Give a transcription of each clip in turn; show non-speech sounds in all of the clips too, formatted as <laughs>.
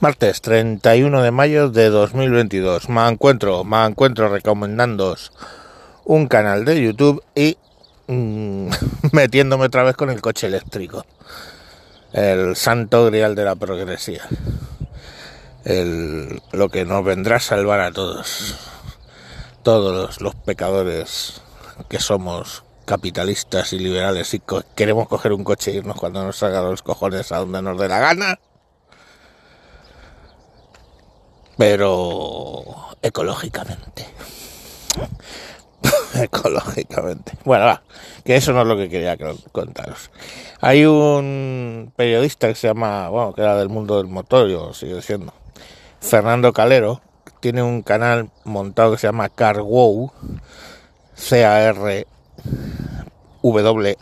Martes 31 de mayo de 2022. Me encuentro, me encuentro recomendándoos un canal de YouTube y mmm, <laughs> metiéndome otra vez con el coche eléctrico. El santo grial de la progresía. El, lo que nos vendrá a salvar a todos. Todos los pecadores que somos capitalistas y liberales y queremos coger un coche e irnos cuando nos salga los cojones a donde nos dé la gana pero ecológicamente. <laughs> ecológicamente. Bueno, va, que eso no es lo que quería contaros. Hay un periodista que se llama, bueno, que era del mundo del motor, yo sigo siendo, Fernando Calero, tiene un canal montado que se llama CarWow, C-A-R W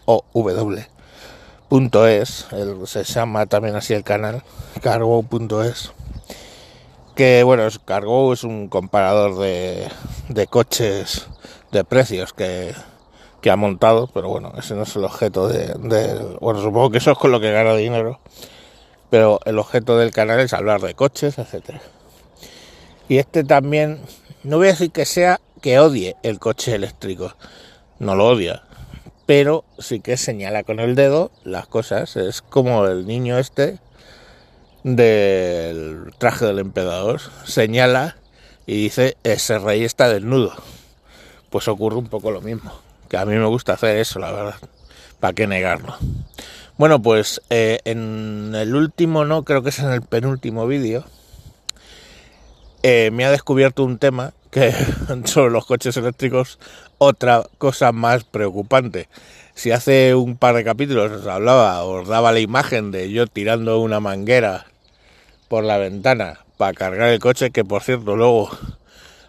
es, se llama también así el canal, carwow.es que bueno, es Cargo es un comparador de, de coches de precios que, que, ha montado, pero bueno, ese no es el objeto de, Bueno, supongo que eso es con lo que gana dinero, pero el objeto del canal es hablar de coches, etcétera. Y este también, no voy a decir que sea que odie el coche eléctrico, no lo odia, pero sí que señala con el dedo las cosas, es como el niño este del traje del emperador señala y dice ese rey está desnudo. Pues ocurre un poco lo mismo. Que a mí me gusta hacer eso, la verdad. ¿Para qué negarlo? Bueno, pues eh, en el último, no, creo que es en el penúltimo vídeo, eh, me ha descubierto un tema que <laughs> sobre los coches eléctricos, otra cosa más preocupante. Si hace un par de capítulos os hablaba, os daba la imagen de yo tirando una manguera por la ventana para cargar el coche, que por cierto luego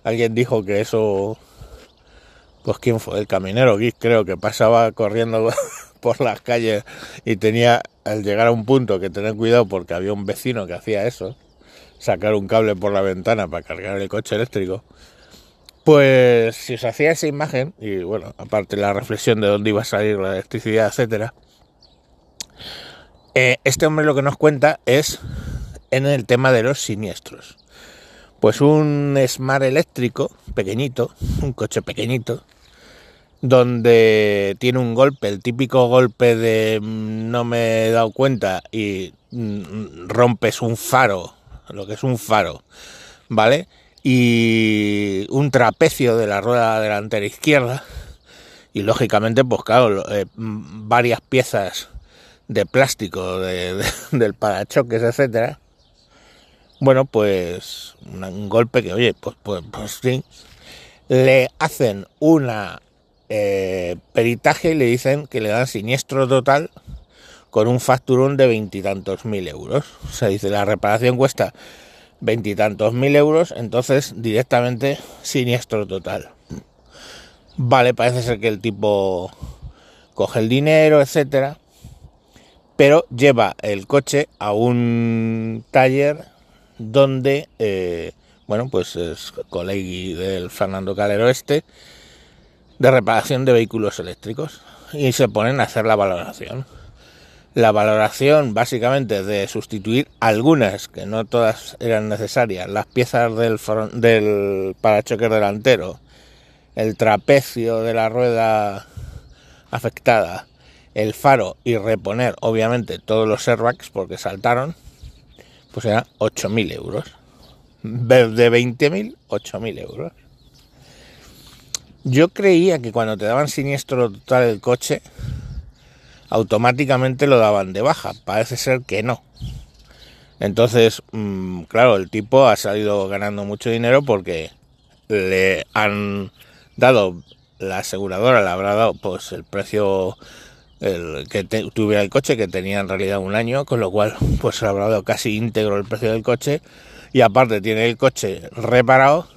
alguien dijo que eso, pues quién fue, el caminero Geek creo que pasaba corriendo <laughs> por las calles y tenía al llegar a un punto que tener cuidado porque había un vecino que hacía eso, sacar un cable por la ventana para cargar el coche eléctrico. Pues si os hacía esa imagen, y bueno, aparte la reflexión de dónde iba a salir la electricidad, etcétera, eh, este hombre lo que nos cuenta es en el tema de los siniestros. Pues un Smart eléctrico pequeñito, un coche pequeñito, donde tiene un golpe, el típico golpe de mm, no me he dado cuenta y mm, rompes un faro, lo que es un faro, ¿vale? Y un trapecio de la rueda delantera izquierda. Y lógicamente pues claro, eh, varias piezas de plástico de, del parachoques, etcétera, bueno, pues un golpe que, oye, pues, pues, pues sí, le hacen una eh, peritaje y le dicen que le dan siniestro total con un facturón de veintitantos mil euros. O sea, dice, la reparación cuesta veintitantos mil euros, entonces directamente siniestro total. Vale, parece ser que el tipo coge el dinero, etcétera, pero lleva el coche a un taller donde, eh, bueno, pues es colegui del Fernando Calero Este, de reparación de vehículos eléctricos, y se ponen a hacer la valoración. La valoración básicamente de sustituir algunas, que no todas eran necesarias, las piezas del, del parachoque delantero, el trapecio de la rueda afectada, el faro y reponer obviamente todos los airbags porque saltaron, pues era 8.000 euros. De 20.000, 8.000 euros. Yo creía que cuando te daban siniestro total el coche, automáticamente lo daban de baja. Parece ser que no. Entonces, mm, claro, el tipo ha salido ganando mucho dinero porque le han dado, la aseguradora le habrá dado pues el precio el que tuviera el coche, que tenía en realidad un año, con lo cual <laughs> pues se ha dado casi íntegro el precio del coche y aparte tiene el coche reparado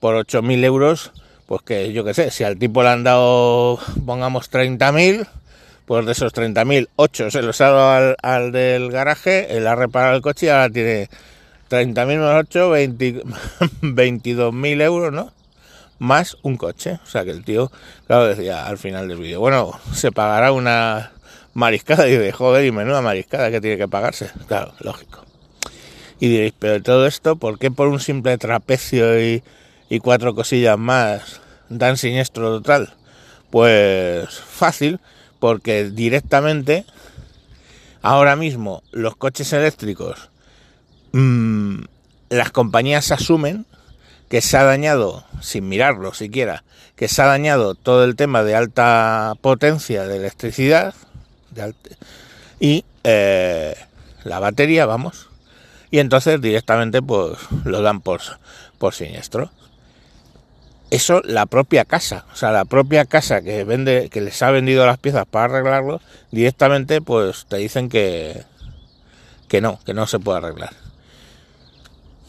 por 8.000 euros, pues que yo que sé, si al tipo le han dado, pongamos 30.000, pues de esos 30.000, 8 se los ha dado al, al, del garaje, él ha reparado el coche y ahora tiene 30.000 menos 8, 22.000 euros, ¿no? más un coche. O sea que el tío, claro, decía al final del vídeo, bueno, se pagará una mariscada y de joder y menuda mariscada que tiene que pagarse. Claro, lógico. Y diréis, pero todo esto, ¿por qué por un simple trapecio y, y cuatro cosillas más dan siniestro total? Pues fácil, porque directamente ahora mismo los coches eléctricos, mmm, las compañías asumen que se ha dañado, sin mirarlo siquiera, que se ha dañado todo el tema de alta potencia de electricidad y eh, la batería, vamos, y entonces directamente pues lo dan por, por siniestro. Eso la propia casa, o sea, la propia casa que vende, que les ha vendido las piezas para arreglarlo, directamente pues te dicen que, que no, que no se puede arreglar.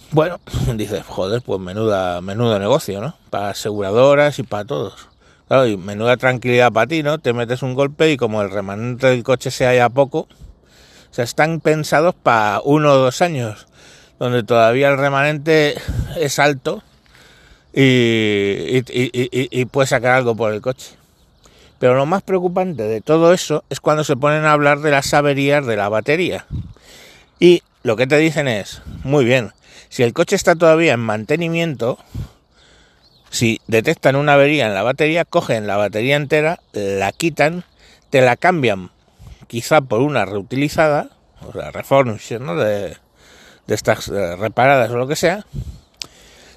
Bueno, <laughs> dices, joder, pues menuda, menudo negocio, ¿no? Para aseguradoras y para todos. Claro, y menuda tranquilidad para ti, ¿no? Te metes un golpe y como el remanente del coche se haya poco, o sea, están pensados para uno o dos años, donde todavía el remanente es alto y, puedes sacar algo por el coche. Pero lo más preocupante de todo eso es cuando se ponen a hablar de las averías de la batería. Y lo que te dicen es, muy bien, si el coche está todavía en mantenimiento, si detectan una avería en la batería, cogen la batería entera, la quitan, te la cambian quizá por una reutilizada, o sea, refurnished, ¿no? De, de estas eh, reparadas o lo que sea,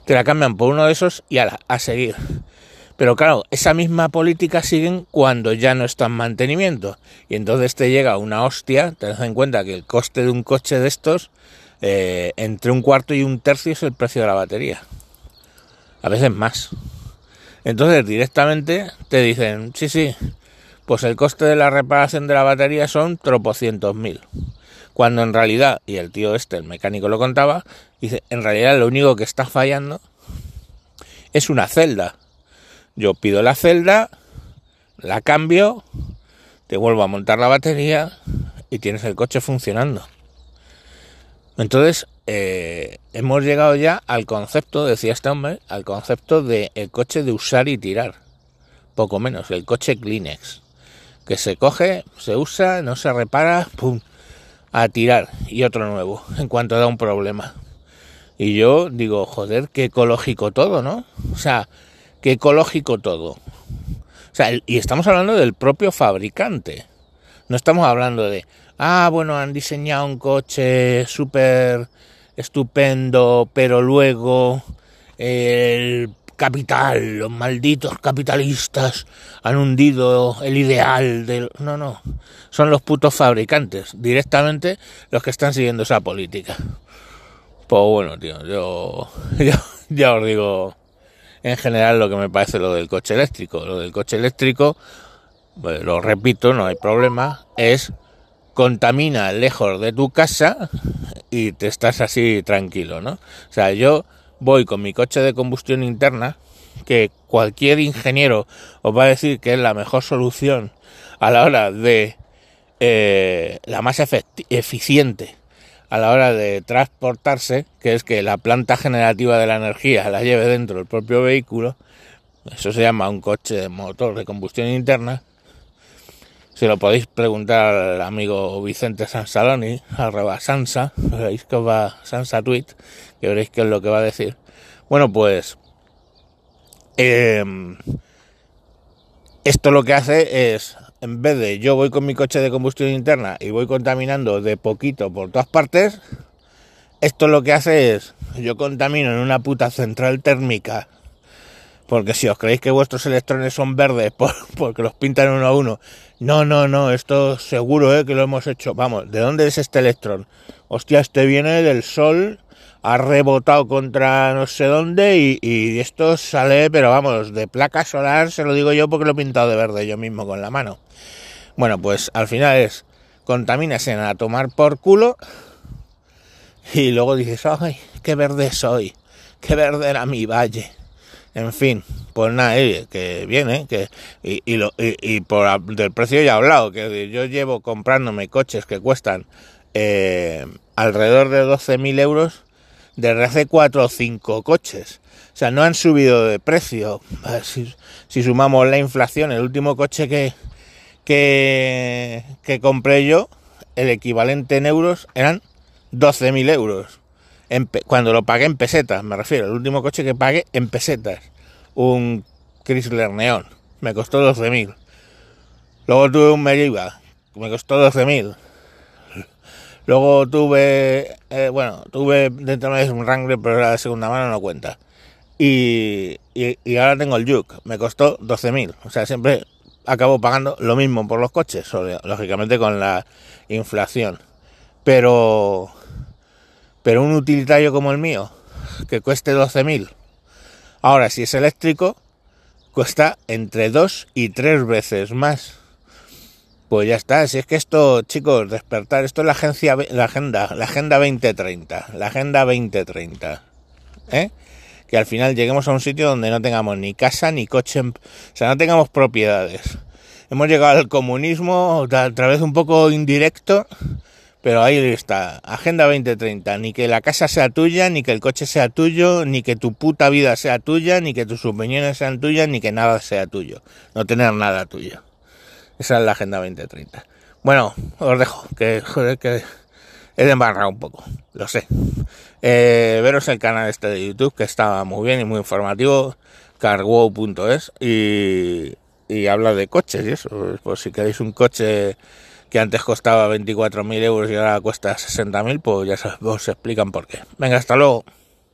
te la cambian por uno de esos y a, a seguir. Pero claro, esa misma política siguen cuando ya no está en mantenimiento. Y entonces te llega una hostia, te das en cuenta que el coste de un coche de estos, eh, entre un cuarto y un tercio es el precio de la batería a veces más. Entonces directamente te dicen, sí, sí, pues el coste de la reparación de la batería son tropocientos mil. Cuando en realidad, y el tío este, el mecánico lo contaba, dice, en realidad lo único que está fallando es una celda. Yo pido la celda, la cambio, te vuelvo a montar la batería y tienes el coche funcionando. Entonces, eh, hemos llegado ya al concepto, decía este hombre, al concepto de el coche de usar y tirar. Poco menos, el coche Kleenex. Que se coge, se usa, no se repara, pum, a tirar. Y otro nuevo, en cuanto da un problema. Y yo digo, joder, qué ecológico todo, ¿no? O sea, qué ecológico todo. O sea, y estamos hablando del propio fabricante. No estamos hablando de, ah, bueno, han diseñado un coche súper estupendo, pero luego el capital, los malditos capitalistas han hundido el ideal del... No, no, son los putos fabricantes, directamente los que están siguiendo esa política. Pues bueno, tío, yo, <laughs> yo ya os digo en general lo que me parece lo del coche eléctrico. Lo del coche eléctrico, pues, lo repito, no hay problema, es contamina lejos de tu casa y te estás así tranquilo, ¿no? O sea, yo voy con mi coche de combustión interna, que cualquier ingeniero os va a decir que es la mejor solución a la hora de eh, la más eficiente a la hora de transportarse, que es que la planta generativa de la energía la lleve dentro del propio vehículo, eso se llama un coche de motor de combustión interna, si lo podéis preguntar al amigo Vicente Sansaloni, arroba Sansa, veréis que va Sansa Tweet, que veréis qué es lo que va a decir. Bueno, pues eh, esto lo que hace es, en vez de yo voy con mi coche de combustión interna y voy contaminando de poquito por todas partes, esto lo que hace es, yo contamino en una puta central térmica porque si os creéis que vuestros electrones son verdes por, <laughs> porque los pintan uno a uno, no, no, no, esto seguro ¿eh? que lo hemos hecho. Vamos, ¿de dónde es este electrón? Hostia, este viene del sol, ha rebotado contra no sé dónde y, y esto sale, pero vamos, de placa solar, se lo digo yo porque lo he pintado de verde yo mismo con la mano. Bueno, pues al final es, contaminas en a tomar por culo y luego dices, ay, qué verde soy, qué verde era mi valle. En fin, pues nada, que viene, que y, lo, y, y, por del precio ya he hablado, que yo llevo comprándome coches que cuestan eh, alrededor de 12.000 euros desde hace 4 o 5 coches. O sea, no han subido de precio. Si, si sumamos la inflación, el último coche que, que, que compré yo, el equivalente en euros eran 12.000 euros. Cuando lo pagué en pesetas, me refiero, el último coche que pagué en pesetas, un Chrysler Neon, me costó 12.000. Luego tuve un Meriva, me costó 12.000. Luego tuve, eh, bueno, tuve dentro de un Wrangler, pero era de segunda mano, no cuenta. Y, y, ahora tengo el Juke, me costó 12.000. O sea, siempre acabo pagando lo mismo por los coches, lógicamente con la inflación. Pero, pero un utilitario como el mío, que cueste 12.000, ahora si es eléctrico, cuesta entre dos y tres veces más. Pues ya está, si es que esto, chicos, despertar, esto es la agencia, la agenda, la agenda 2030, la agenda 2030, ¿eh? Que al final lleguemos a un sitio donde no tengamos ni casa ni coche, o sea, no tengamos propiedades. Hemos llegado al comunismo a través un poco indirecto, pero ahí está, Agenda 2030, ni que la casa sea tuya, ni que el coche sea tuyo, ni que tu puta vida sea tuya, ni que tus opiniones sean tuyas, ni que nada sea tuyo. No tener nada tuyo. Esa es la Agenda 2030. Bueno, os dejo, que joder, que he un poco, lo sé. Eh, veros el canal este de YouTube, que está muy bien y muy informativo, carwow.es, y, y habla de coches y eso. Pues si queréis un coche que antes costaba 24.000 euros y ahora cuesta 60.000, pues ya os explican por qué. Venga, hasta luego.